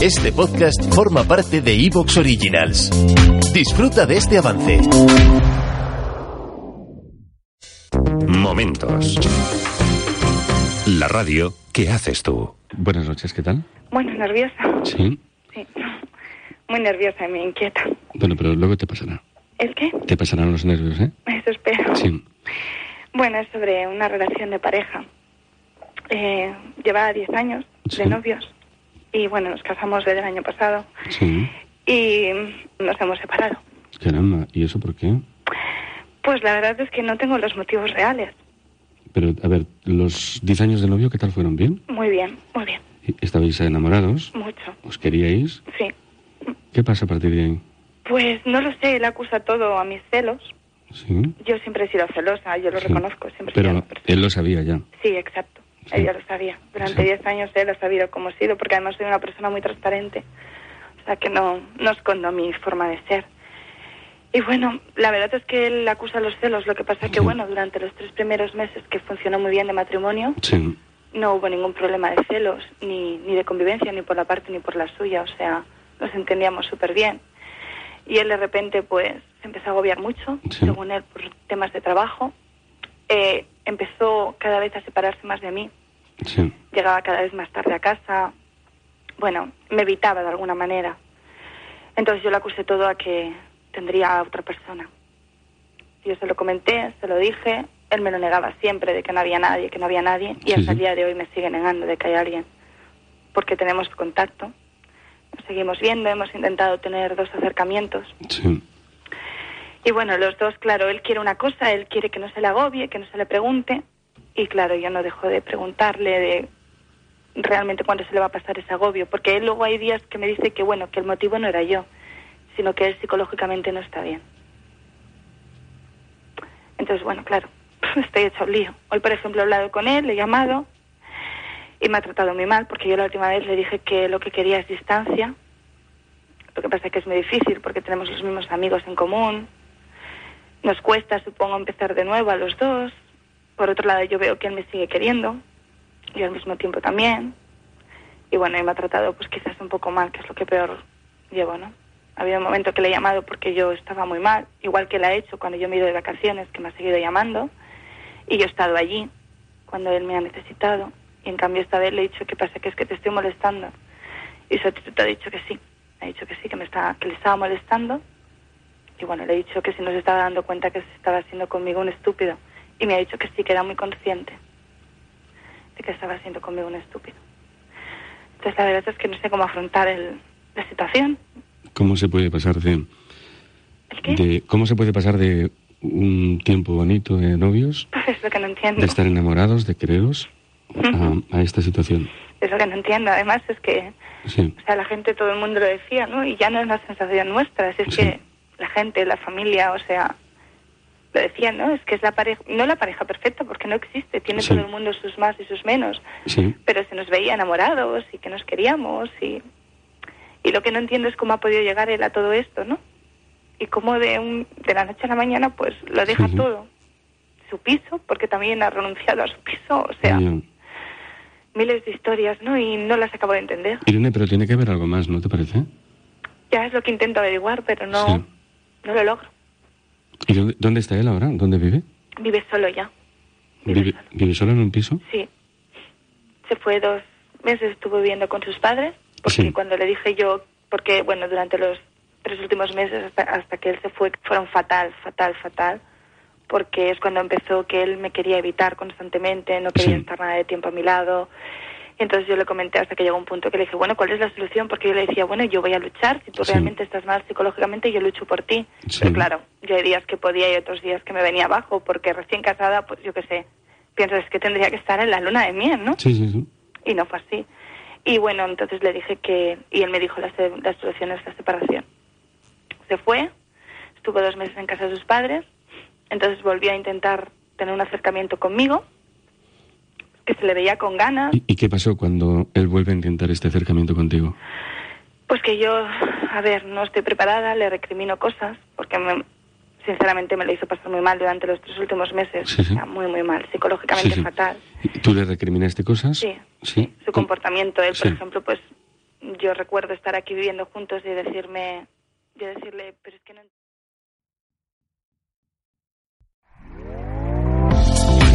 Este podcast forma parte de Evox Originals. Disfruta de este avance. Momentos. La radio que haces tú. Buenas noches, ¿qué tal? Bueno, nerviosa. Sí. Sí. Muy nerviosa y me inquieta. Bueno, pero luego te pasará. ¿El qué? Te pasarán los nervios, ¿eh? Eso espero. Sí. Bueno, es sobre una relación de pareja. Eh, llevaba 10 años Sí. de novios y bueno, nos casamos desde el año pasado Sí. y nos hemos separado. Caramba, ¿y eso por qué? Pues la verdad es que no tengo los motivos reales. Pero, a ver, los 10 años de novio, ¿qué tal fueron? ¿Bien? Muy bien, muy bien, ¿Estabais enamorados? mucho. ¿Os queríais? Sí. ¿Qué pasa a partir de ahí? Pues no lo sé, él acusa todo a mis celos. Sí. Yo siempre he sido celosa, yo lo Sí. reconozco, siempre he sido Pero persona- él lo sabía ya. Sí, exacto. Ella lo sabía. Durante Sí. 10 años él ha sabido cómo he sido, porque además soy una persona muy transparente. O sea que no, no escondo mi forma de ser. Y bueno, la verdad es que él acusa los celos. Lo que pasa es que, Sí. bueno, durante los tres primeros meses que funcionó muy bien de matrimonio, Sí. no hubo ningún problema de celos, ni, ni de convivencia, ni por la parte ni por la suya. O sea, nos entendíamos súper bien. Y él de repente, pues, se empezó a agobiar mucho, Sí. según él, por temas de trabajo. Eh, empezó cada vez a separarse más de mí. Sí. Llegaba cada vez más tarde a casa. Bueno, me evitaba de alguna manera. Entonces yo le acusé todo a que tendría a otra persona. Yo se lo comenté, se lo dije. Él me lo negaba siempre de que no había nadie, que no había nadie. Y Sí, hasta el día de hoy me sigue negando de que hay alguien. Porque tenemos contacto. Nos seguimos viendo, hemos intentado tener dos acercamientos. Sí. Y bueno, los dos, claro, él quiere una cosa, él quiere que no se le agobie, que no se le pregunte. Y claro, yo no dejo de preguntarle de realmente cuándo se le va a pasar ese agobio. Porque luego hay días que me dice que, bueno, que el motivo no era yo, sino que él psicológicamente no está bien. Entonces, bueno, claro, estoy hecho un lío. Hoy, por ejemplo, he hablado con él, le he llamado y me ha tratado muy mal porque yo la última vez le dije que lo que quería es distancia. Lo que pasa es que es muy difícil porque tenemos los mismos amigos en común. Nos cuesta, supongo, empezar de nuevo a los dos. Por otro lado, yo veo que él me sigue queriendo y al mismo tiempo también. Y bueno, y me ha tratado pues quizás un poco mal, que es lo que peor llevo, ¿no? Ha habido un momento que le he llamado porque yo estaba muy mal, igual que la ha hecho cuando yo me he ido de vacaciones, que me ha seguido llamando. Y yo he estado allí cuando él me ha necesitado. Y en cambio esta vez le he dicho, ¿qué pasa? Que es que te estoy molestando. Y su actitud ha dicho que sí. Ha dicho que sí, que, me estaba, que le estaba molestando. Y bueno, le he dicho que si no se estaba dando cuenta que se estaba haciendo conmigo un estúpido. Y me ha dicho que sí, que era muy consciente de que estaba haciendo conmigo un estúpido. Entonces la verdad es que no sé cómo afrontar el, la situación. ¿Cómo se puede pasar de, ¿El qué? de cómo se puede pasar de un tiempo bonito de novios, Pues es lo que no entiendo. de estar enamorados, de quereros, a, a esta situación? Es lo que no entiendo. Además es que, Sí. o sea, la gente, todo el mundo lo decía, ¿no? Y ya no es una sensación nuestra, es, es Sí. que la gente, la familia, o sea, lo decían, ¿no? Es que es la pareja, no la pareja perfecta porque no existe, tiene Sí. todo el mundo sus más y sus menos, Sí. pero se nos veía enamorados y que nos queríamos y, y lo que no entiendo es cómo ha podido llegar él a todo esto, ¿no? Y cómo de, un, de la noche a la mañana pues lo deja Sí, todo. Su piso, porque también ha renunciado a su piso, o sea, miles de historias, ¿no? Y no las acabo de entender. Irene, pero tiene que haber algo más, ¿no te parece? Ya es lo que intento averiguar, pero no, no lo logro. ¿Y dónde, dónde está él ahora? ¿Dónde vive? Vive solo ya. Vive ¿Vive, solo. vive solo en un piso? Sí. Se fue dos meses, estuvo viviendo con sus padres, porque Sí. cuando le dije yo, porque bueno, durante los tres últimos meses hasta, hasta que él se fue, fueron fatal, fatal, fatal, porque es cuando empezó que él me quería evitar constantemente, no quería Sí. estar nada de tiempo a mi lado. Entonces yo le comenté hasta que llegó un punto que le dije, bueno, ¿cuál es la solución? Porque yo le decía, bueno, yo voy a luchar, si tú Sí. realmente estás mal psicológicamente, yo lucho por ti. Sí. Pero claro, yo hay días que podía y otros días que me venía abajo, porque recién casada, pues yo qué sé, piensas que tendría que estar en la luna de miel, ¿no? Sí, sí, sí. Y no fue así. Y bueno, entonces le dije que, y él me dijo la, la solución es la separación. Se fue, estuvo dos meses en casa de sus padres, entonces volvió a intentar tener un acercamiento conmigo, que se le veía con ganas, ¿Y, y qué pasó cuando él vuelve a intentar este acercamiento contigo? pues que yo, a ver, no estoy preparada, le recrimino cosas, porque me- sinceramente me lo hizo pasar muy mal durante los tres últimos meses, Sí, sí. o sea, muy, muy mal, psicológicamente Sí, fatal. ¿Y ¿Tú le recriminaste cosas? Sí, Sí. su comportamiento. Él, por ejemplo, pues yo recuerdo estar aquí viviendo juntos y decirme, yo decirle, pero es que no.